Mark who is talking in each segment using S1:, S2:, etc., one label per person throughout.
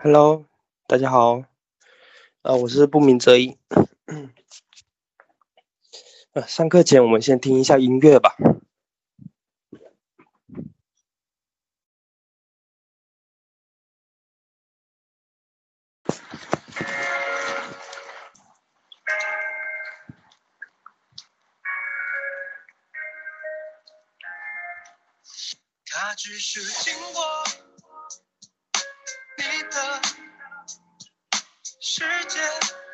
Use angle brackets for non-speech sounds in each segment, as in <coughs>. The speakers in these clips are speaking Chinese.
S1: Hello，大家好，呃，我是不鸣则已。呃，上课前我们先听一下音乐吧。他只是经过世界，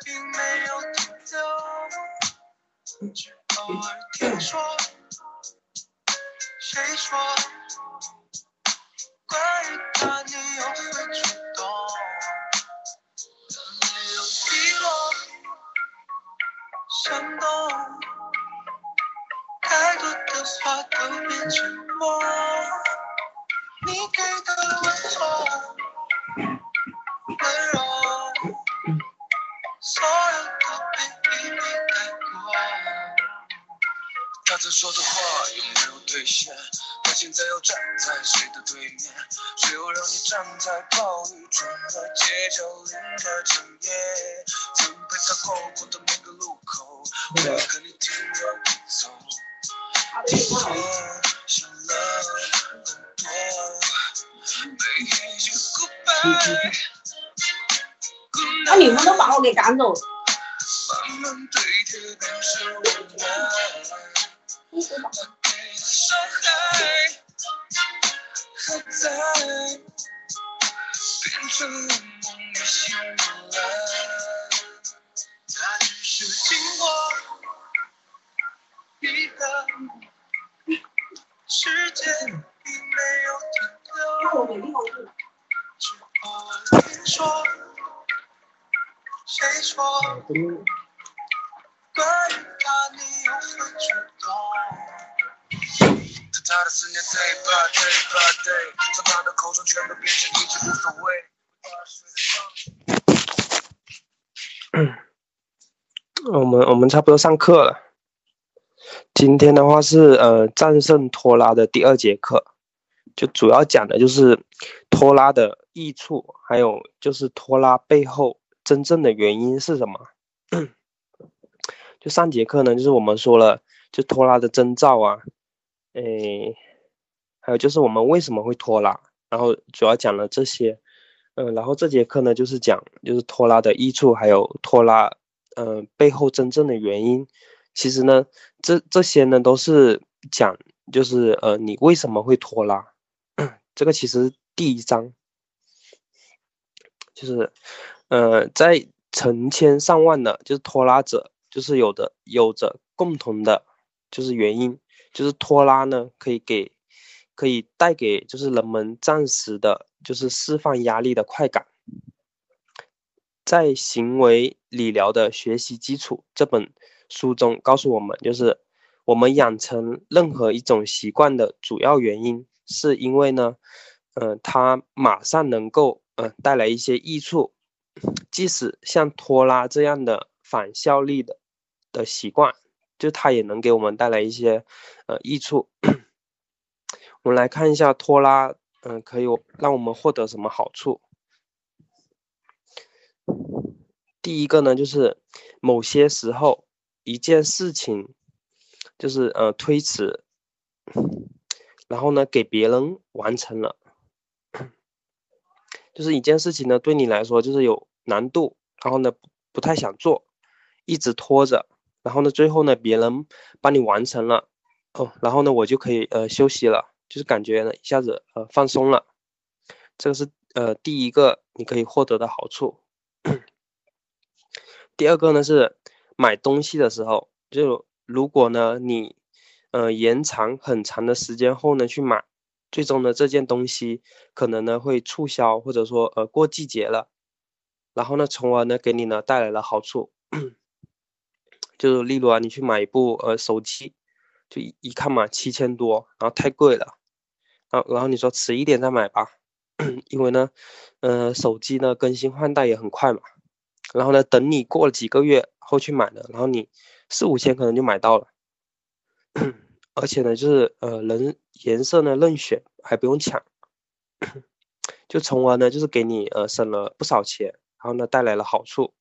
S1: 并没有停留，只偶尔听说谁说关于他，你又会触动，没有低落，闪动，太多的话都变成站在暴雨中的街角淋着整夜？曾陪他过过的每个路口，为了跟你停留不走，听说想了很多，每一句 goodbye。
S2: 那你们都把我给赶走了。
S1: 慢慢堆叠变成温暖。
S2: 一直打
S1: 他给的伤害还在，变成了梦里醒来。它只是经过你的世界，并没有停留。
S2: 没地方住。
S1: 只偶尔听说，谁说关于他，你又会触动。在他的思念 day by day by day，从他的口中全都变成一句无所谓。<coughs> 我们我们差不多上课了。今天的话是呃战胜拖拉的第二节课，就主要讲的就是拖拉的益处，还有就是拖拉背后真正的原因是什么。<coughs> 就上节课呢，就是我们说了，就拖拉的征兆啊，诶，还有就是我们为什么会拖拉，然后主要讲了这些，嗯、然后这节课呢就是讲就是拖拉的益处，还有拖拉，嗯、背后真正的原因。其实呢，这这些呢都是讲就是呃你为什么会拖拉，<clears throat> 这个其实第一章。就是呃在成千上万的就是拖拉者，就是有的有着共同的就是原因，就是拖拉呢可以给可以带给就是人们暂时的就是释放压力的快感。在行为理疗的学习基础这本书中告诉我们，就是我们养成任何一种习惯的主要原因，是因为呢，呃，它马上能够呃带来一些益处，即使像拖拉这样的反效力的的习惯，就它也能给我们带来一些呃益处。我们来看一下拖拉，嗯、可以让我们获得什么好处。第一个呢，就是某些时候一件事情，就是呃推迟，然后呢给别人完成了，就是一件事情呢对你来说就是有难度，然后呢不太想做，一直拖着，然后呢最后呢别人帮你完成了，哦，然后呢我就可以呃休息了，就是感觉呢一下子呃放松了，这个是呃第一个你可以获得的好处。第二个呢是买东西的时候，就如果呢你呃延长很长的时间后呢去买，最终呢这件东西可能呢会促销，或者说呃过季节了，然后呢从而呢给你呢带来了好处，就是例如啊你去买一部呃手机，就一一看嘛七千多，然后太贵了，然后然后你说迟一点再买吧，<clears throat> 因为呢呃手机呢更新换代也很快嘛。然后呢，等你过了几个月后去买的，然后你四五千可能就买到了，<clears throat> 而且呢，就是呃，人颜色呢任选，还不用抢，<clears throat> 就从而呢就是给你呃省了不少钱，然后呢带来了好处。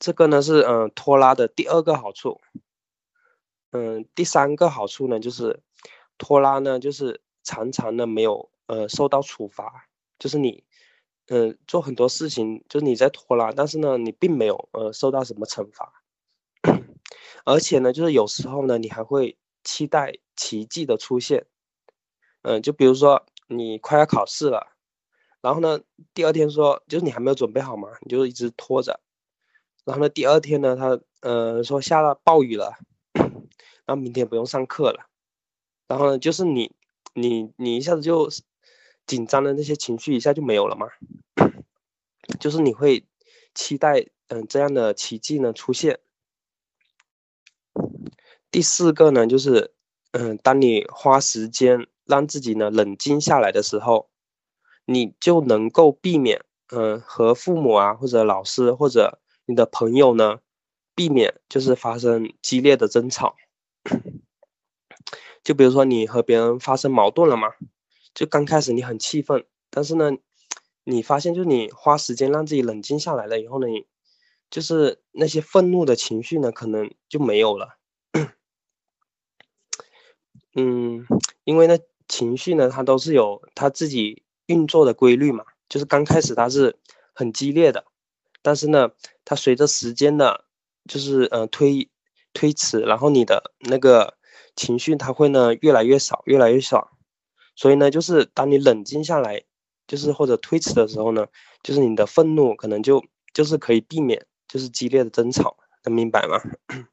S1: 这个呢是嗯拖拉的第二个好处。嗯，第三个好处呢就是拖拉呢就是常常呢没有呃受到处罚，就是你嗯做很多事情就是你在拖拉，但是呢你并没有呃受到什么惩罚，<coughs> 而且呢就是有时候呢你还会期待奇迹的出现。嗯，就比如说你快要考试了，然后呢第二天说就是你还没有准备好嘛，你就一直拖着。然后呢，第二天呢，他呃说下了暴雨了，<coughs> 然后明天不用上课了。然后呢，就是你你你一下子就紧张的那些情绪一下就没有了嘛，就是你会期待嗯这样的奇迹呢出现。第四个呢，就是嗯，当你花时间让自己呢冷静下来的时候，你就能够避免嗯和父母啊或者老师或者你的朋友呢，避免就是发生激烈的争吵。就比如说你和别人发生矛盾了嘛，就刚开始你很气愤，但是呢，你发现就是你花时间让自己冷静下来了以后呢，你就是那些愤怒的情绪呢，可能就没有了。嗯，因为呢，情绪呢，它都是有它自己运作的规律嘛，就是刚开始它是很激烈的。但是呢，它随着时间的，就是呃推推迟，然后你的那个情绪它会呢越来越少，越来越少。所以呢，就是当你冷静下来，就是或者推迟的时候呢，就是你的愤怒可能就就是可以避免，就是激烈的争吵，能明白吗？<coughs>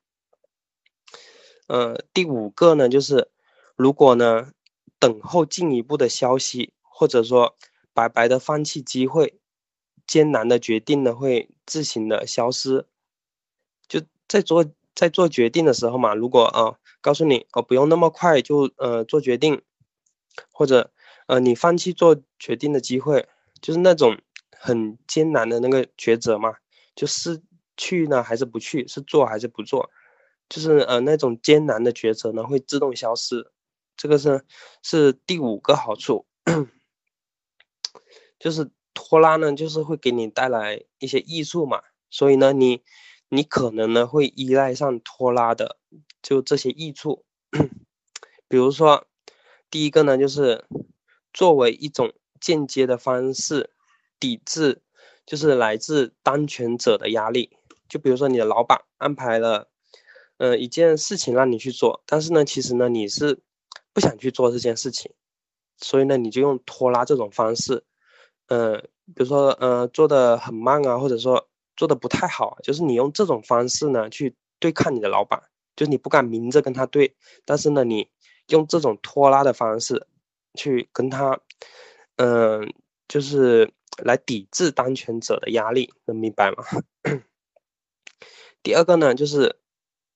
S1: 呃，第五个呢，就是如果呢等候进一步的消息，或者说白白的放弃机会。艰难的决定呢，会自行的消失。就在做在做决定的时候嘛，如果啊，告诉你哦，不用那么快就呃做决定，或者呃你放弃做决定的机会，就是那种很艰难的那个抉择嘛，就是去呢还是不去，是做还是不做，就是呃那种艰难的抉择呢会自动消失。这个是是第五个好处，就是。拖拉呢，就是会给你带来一些益处嘛，所以呢，你你可能呢会依赖上拖拉的，就这些益处，<clears throat> 比如说，第一个呢就是作为一种间接的方式抵制，就是来自当权者的压力，就比如说你的老板安排了，呃一件事情让你去做，但是呢，其实呢你是不想去做这件事情，所以呢你就用拖拉这种方式。嗯，比如说，呃，做的很慢啊，或者说做的不太好，就是你用这种方式呢去对抗你的老板，就是你不敢明着跟他对，但是呢，你用这种拖拉的方式去跟他，嗯，就是来抵制当权者的压力，能明白吗？<coughs> 第二个呢，就是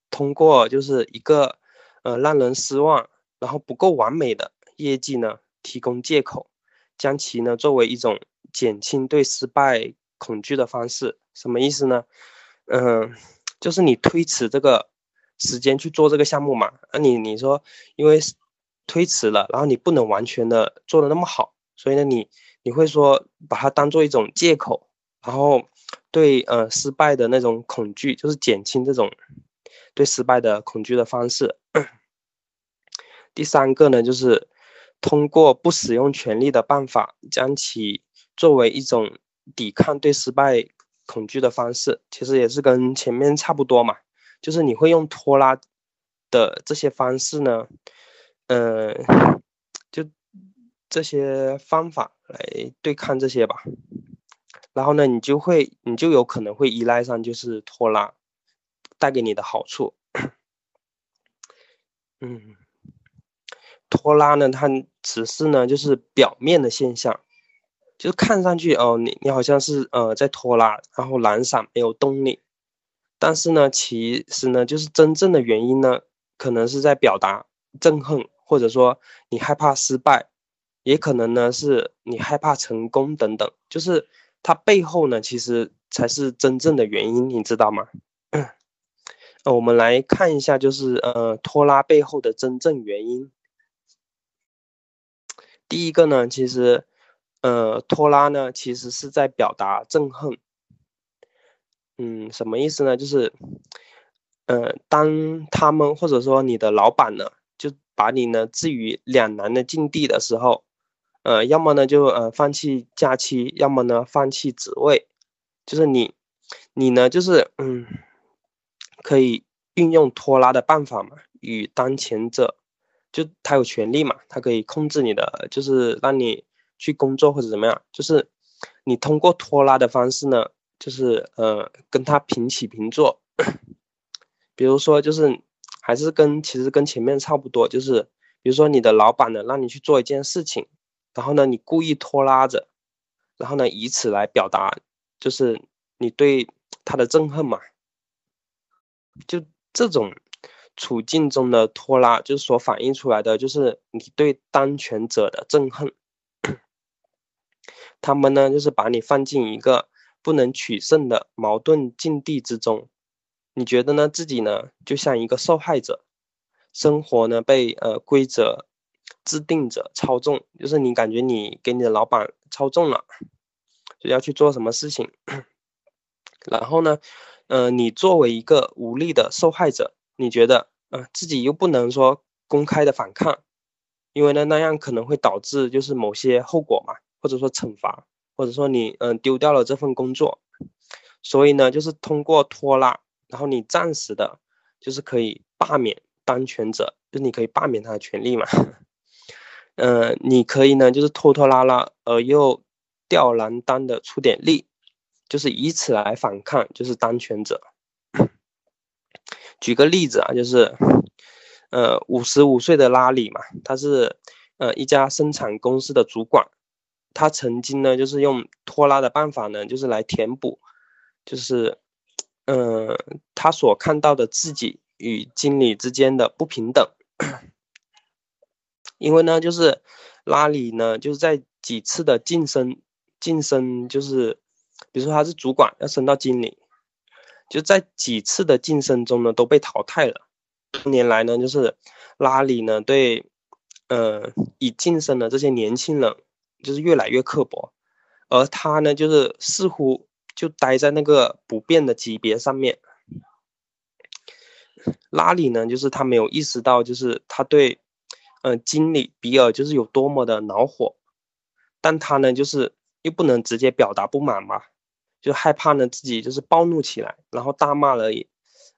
S1: 通过就是一个呃让人失望，然后不够完美的业绩呢，提供借口。将其呢作为一种减轻对失败恐惧的方式，什么意思呢？嗯，就是你推迟这个时间去做这个项目嘛。那你你说，因为推迟了，然后你不能完全的做的那么好，所以呢，你你会说把它当做一种借口，然后对呃失败的那种恐惧，就是减轻这种对失败的恐惧的方式。第三个呢，就是。通过不使用权力的办法，将其作为一种抵抗对失败恐惧的方式，其实也是跟前面差不多嘛。就是你会用拖拉的这些方式呢，嗯，就这些方法来对抗这些吧。然后呢，你就会，你就有可能会依赖上就是拖拉带给你的好处，嗯。拖拉呢，它只是呢，就是表面的现象，就看上去哦，你你好像是呃在拖拉，然后懒散没有动力，但是呢，其实呢，就是真正的原因呢，可能是在表达憎恨，或者说你害怕失败，也可能呢是你害怕成功等等，就是它背后呢，其实才是真正的原因，你知道吗？呃，我们来看一下，就是呃拖拉背后的真正原因。第一个呢，其实呃，拖拉呢，其实是在表达憎恨。嗯，什么意思呢？就是，呃，当他们或者说你的老板呢，就把你呢置于两难的境地的时候，呃，要么呢就呃放弃假期，要么呢放弃职位，就是你，你呢就是嗯，可以运用拖拉的办法嘛，与当前者，就他有权利嘛，他可以控制你的，就是让你去工作或者怎么样，就是你通过拖拉的方式呢。就是呃，跟他平起平坐，比如说就是还是跟其实跟前面差不多，就是比如说你的老板呢让你去做一件事情，然后呢你故意拖拉着，然后呢以此来表达就是你对他的憎恨嘛，就这种处境中的拖拉，就是所反映出来的就是你对当权者的憎恨，他们呢就是把你放进一个。不能取胜的矛盾境地之中，你觉得呢？自己呢，就像一个受害者，生活呢被呃规则制定者操纵，就是你感觉你给你的老板操纵了，就要去做什么事情，然后呢，呃，你作为一个无力的受害者，你觉得呃自己又不能说公开的反抗，因为呢那样可能会导致就是某些后果嘛，或者说惩罚。或者说你嗯丢掉了这份工作，所以呢，就是通过拖拉，然后你暂时的，就是可以罢免当权者，就你可以罢免他的权利嘛。嗯，<laughs> 你可以呢，就是拖拖拉拉而又吊郎当的出点力，就是以此来反抗，就是当权者。举个例子啊，就是呃五十五岁的拉里嘛，他是呃一家生产公司的主管。他曾经呢，就是用拖拉的办法呢，就是来填补，就是，嗯，他所看到的自己与经理之间的不平等。因为呢，就是拉里呢，就是在几次的晋升，晋升就是，比如说他是主管要升到经理，就在几次的晋升中呢，都被淘汰了。多年来呢，就是拉里呢，对，呃，已晋升的这些年轻人。就是越来越刻薄，而他呢，就是似乎就待在那个不变的级别上面。拉里呢，就是他没有意识到，就是他对，嗯，经理比尔就是有多么的恼火，但他呢，就是又不能直接表达不满嘛，就害怕呢自己就是暴怒起来，然后大骂了，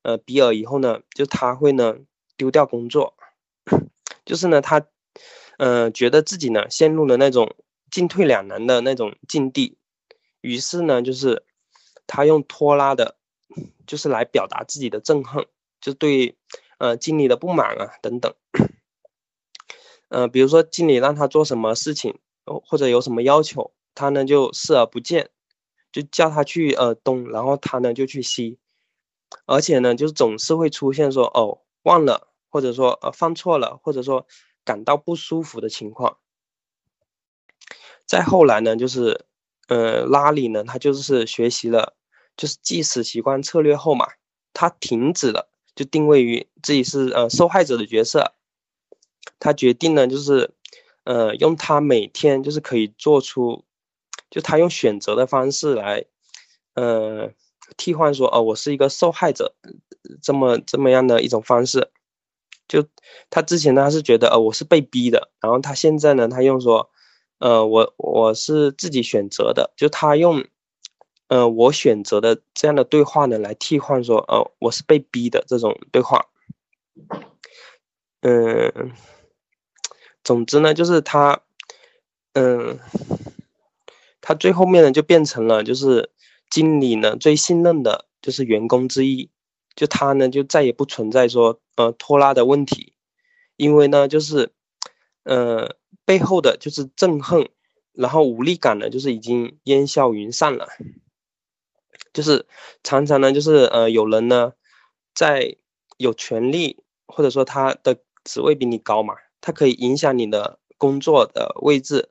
S1: 呃，比尔以后呢，就他会呢丢掉工作，<laughs> 就是呢他，嗯，觉得自己呢陷入了那种。进退两难的那种境地，于是呢，就是他用拖拉的，就是来表达自己的憎恨，就对呃经理的不满啊等等。呃，比如说经理让他做什么事情，或者有什么要求，他呢就视而不见，就叫他去呃东，然后他呢就去西，而且呢就是总是会出现说哦忘了，或者说呃犯错了，或者说感到不舒服的情况。再后来呢，就是，呃，拉里呢，他就是学习了，就是即时习惯策略后嘛，他停止了，就定位于自己是呃受害者的角色，他决定呢，就是，呃，用他每天就是可以做出，就他用选择的方式来，呃，替换说，哦，我是一个受害者，这么这么样的一种方式，就他之前呢，他是觉得，呃，我是被逼的，然后他现在呢，他用说。呃，我我是自己选择的，就他用，呃，我选择的这样的对话呢，来替换说，呃，我是被逼的这种对话。嗯，总之呢，就是他，嗯，他最后面呢就变成了就是经理呢最信任的就是员工之一，就他呢就再也不存在说呃拖拉的问题，因为呢就是，呃。背后的就是憎恨，然后无力感呢，就是已经烟消云散了。就是常常呢，就是呃，有人呢，在有权利或者说他的职位比你高嘛，他可以影响你的工作的位置。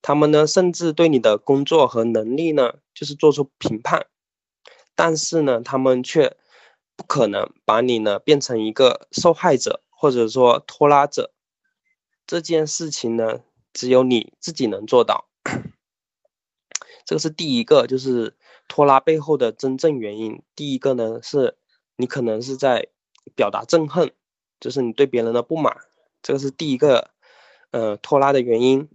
S1: 他们呢，甚至对你的工作和能力呢，就是做出评判。但是呢，他们却不可能把你呢变成一个受害者或者说拖拉者。这件事情呢，只有你自己能做到，<clears throat> 这个是第一个，就是拖拉背后的真正原因。第一个呢，是你可能是在表达憎恨，就是你对别人的不满，这个是第一个，呃，拖拉的原因。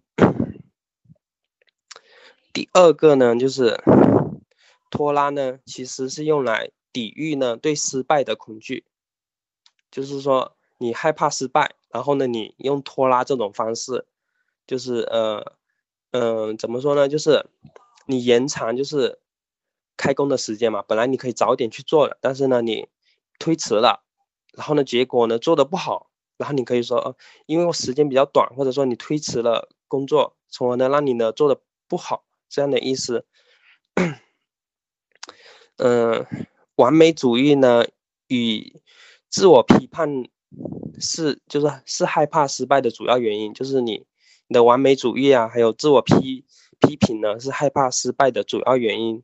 S1: 第二个呢，就是拖拉呢，其实是用来抵御呢对失败的恐惧，就是说你害怕失败，然后呢，你用拖拉这种方式，就是呃，嗯，怎么说呢，就是。你延长就是开工的时间嘛，本来你可以早点去做的，但是呢你推迟了，然后呢结果呢做的不好，然后你可以说，呃，因为我时间比较短，或者说你推迟了工作，从而呢让你呢做的不好这样的意思。嗯，完美主义呢与自我批判是就是是害怕失败的主要原因，就是你你的完美主义啊，还有自我批。批评呢是害怕失败的主要原因。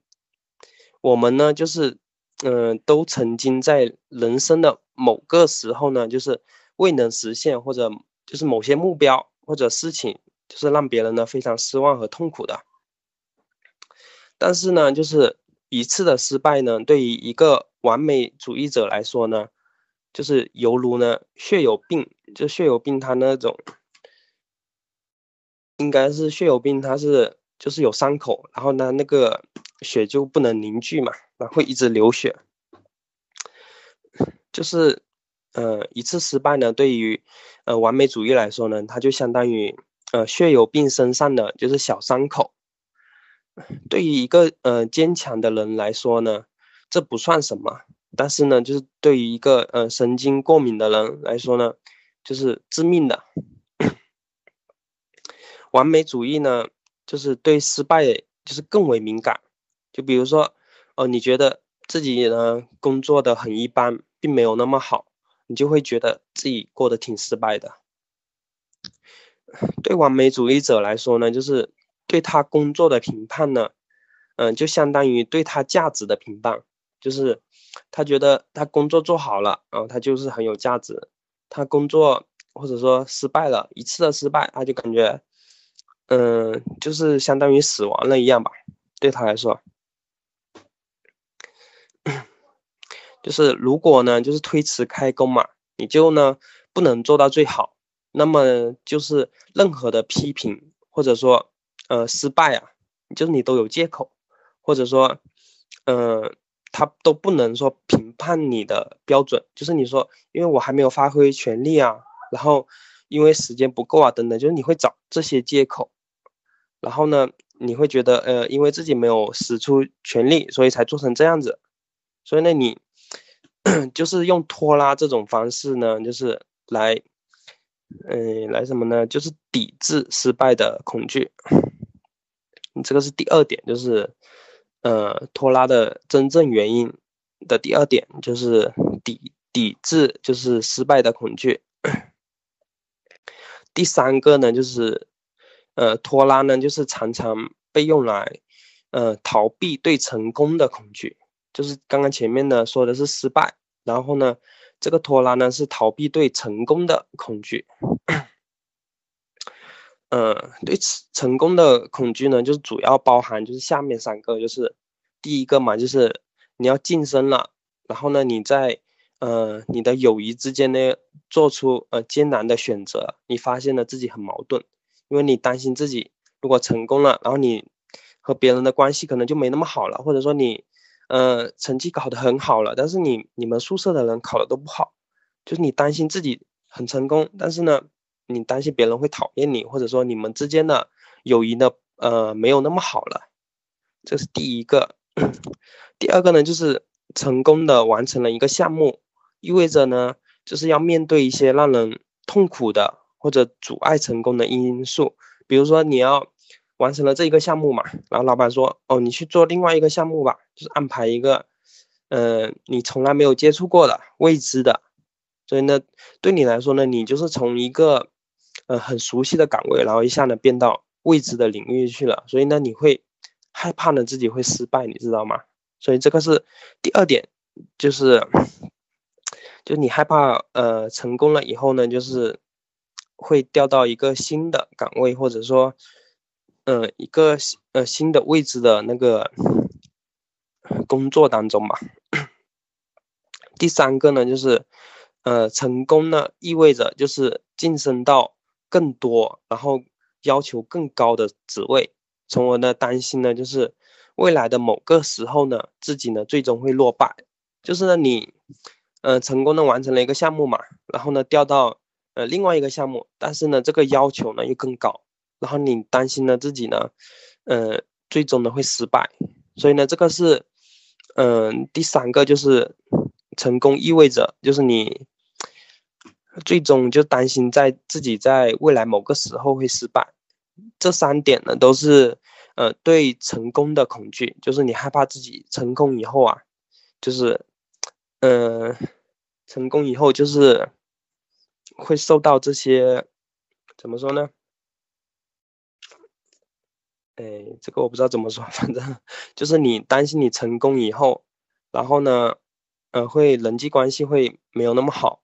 S1: 我们呢就是，嗯，都曾经在人生的某个时候呢，就是未能实现或者就是某些目标或者事情，就是让别人呢非常失望和痛苦的。但是呢，就是一次的失败呢，对于一个完美主义者来说呢，就是犹如呢血友病，就血友病它那种，应该是血友病，它是。就是有伤口，然后呢，那个血就不能凝聚嘛，然后会一直流血。就是，呃，一次失败呢，对于呃完美主义来说呢，它就相当于呃血友病身上的就是小伤口。对于一个呃坚强的人来说呢，这不算什么，但是呢，就是对于一个呃神经过敏的人来说呢，就是致命的。完美主义呢？就是对失败就是更为敏感，就比如说，哦，你觉得自己呢工作的很一般，并没有那么好，你就会觉得自己过得挺失败的。对完美主义者来说呢，就是对他工作的评判呢，嗯，就相当于对他价值的评判，就是他觉得他工作做好了，然后他就是很有价值。他工作或者说失败了一次的失败，他就感觉。嗯，就是相当于死亡了一样吧，对他来说，<coughs> 就是如果呢，就是推迟开工嘛，你就呢不能做到最好，那么就是任何的批评或者说呃失败啊，就是你都有借口，或者说，嗯，他都不能说评判你的标准，就是你说，因为我还没有发挥全力啊，然后因为时间不够啊，等等，就是你会找这些借口。然后呢，你会觉得，呃，因为自己没有使出全力，所以才做成这样子。所以呢，你 <coughs> 就是用拖拉这种方式呢，就是来，嗯，来什么呢？就是抵制失败的恐惧。你这个是第二点，就是，呃，拖拉的真正原因的第二点就是抵抵制，就是失败的恐惧。<coughs> 第三个呢，就是。呃，拖拉呢，就是常常被用来，呃，逃避对成功的恐惧。就是刚刚前面呢说的是失败，然后呢，这个拖拉呢是逃避对成功的恐惧。呃，对成功的恐惧呢，就是主要包含就是下面三个，就是第一个嘛，就是你要晋升了，然后呢，你在呃你的友谊之间呢做出呃艰难的选择，你发现了自己很矛盾。因为你担心自己如果成功了，然后你和别人的关系可能就没那么好了，或者说你，呃，成绩考得很好了，但是你你们宿舍的人考的都不好，就是你担心自己很成功，但是呢，你担心别人会讨厌你，或者说你们之间的友谊呢，呃，没有那么好了，这是第一个。<clears throat> 第二个呢，就是成功的完成了一个项目，意味着呢，就是要面对一些让人痛苦的。或者阻碍成功的因素，比如说你要完成了这一个项目嘛，然后老板说，哦，你去做另外一个项目吧，就是安排一个，嗯，你从来没有接触过的未知的，所以呢，对你来说呢，你就是从一个，呃，很熟悉的岗位，然后一下呢变到未知的领域去了，所以呢，你会害怕呢自己会失败，你知道吗？所以这个是第二点，就是，就你害怕，呃，成功了以后呢，就是。会调到一个新的岗位，或者说，呃一个呃新的位置的那个工作当中吧。第三个呢，就是呃成功呢意味着就是晋升到更多，然后要求更高的职位，从而呢担心呢就是未来的某个时候呢自己呢最终会落败，就是呢你呃成功的完成了一个项目嘛，然后呢调到呃另外一个项目，但是呢这个要求呢又更高。然后你担心呢自己呢，呃，最终呢会失败，所以呢，这个是，嗯，第三个就是成功意味着就是你最终就担心在自己在未来某个时候会失败，这三点呢都是呃对成功的恐惧，就是你害怕自己成功以后啊，就是，呃，成功以后就是会受到这些怎么说呢？哎，这个我不知道怎么说，反正就是你担心你成功以后，然后呢，呃，会人际关系会没有那么好，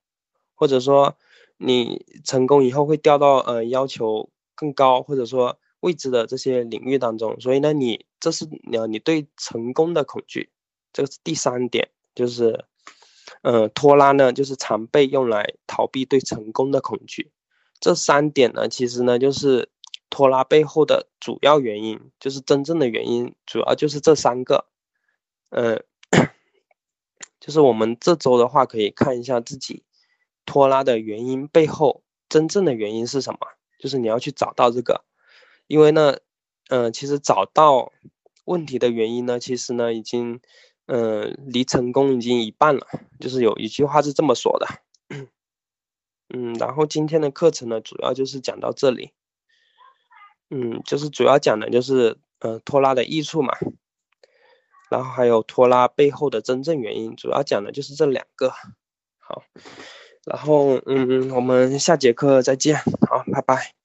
S1: 或者说你成功以后会掉到呃要求更高或者说未知的这些领域当中，所以呢，你这是你你对成功的恐惧，这个是第三点，就是，呃，拖拉呢就是常被用来逃避对成功的恐惧，这三点呢其实呢就是。拖拉背后的主要原因，就是真正的原因，主要就是这三个。嗯，<coughs> 就是我们这周的话，可以看一下自己拖拉的原因背后真正的原因是什么。就是你要去找到这个，因为呢，嗯，其实找到问题的原因呢，其实呢，已经，嗯，离成功已经一半了。就是有一句话是这么说的。嗯，然后今天的课程呢，主要就是讲到这里。嗯，就是主要讲的就是呃拖拉的益处嘛，然后还有拖拉背后的真正原因，主要讲的就是这两个。好，然后嗯，我们下节课再见，好，拜拜。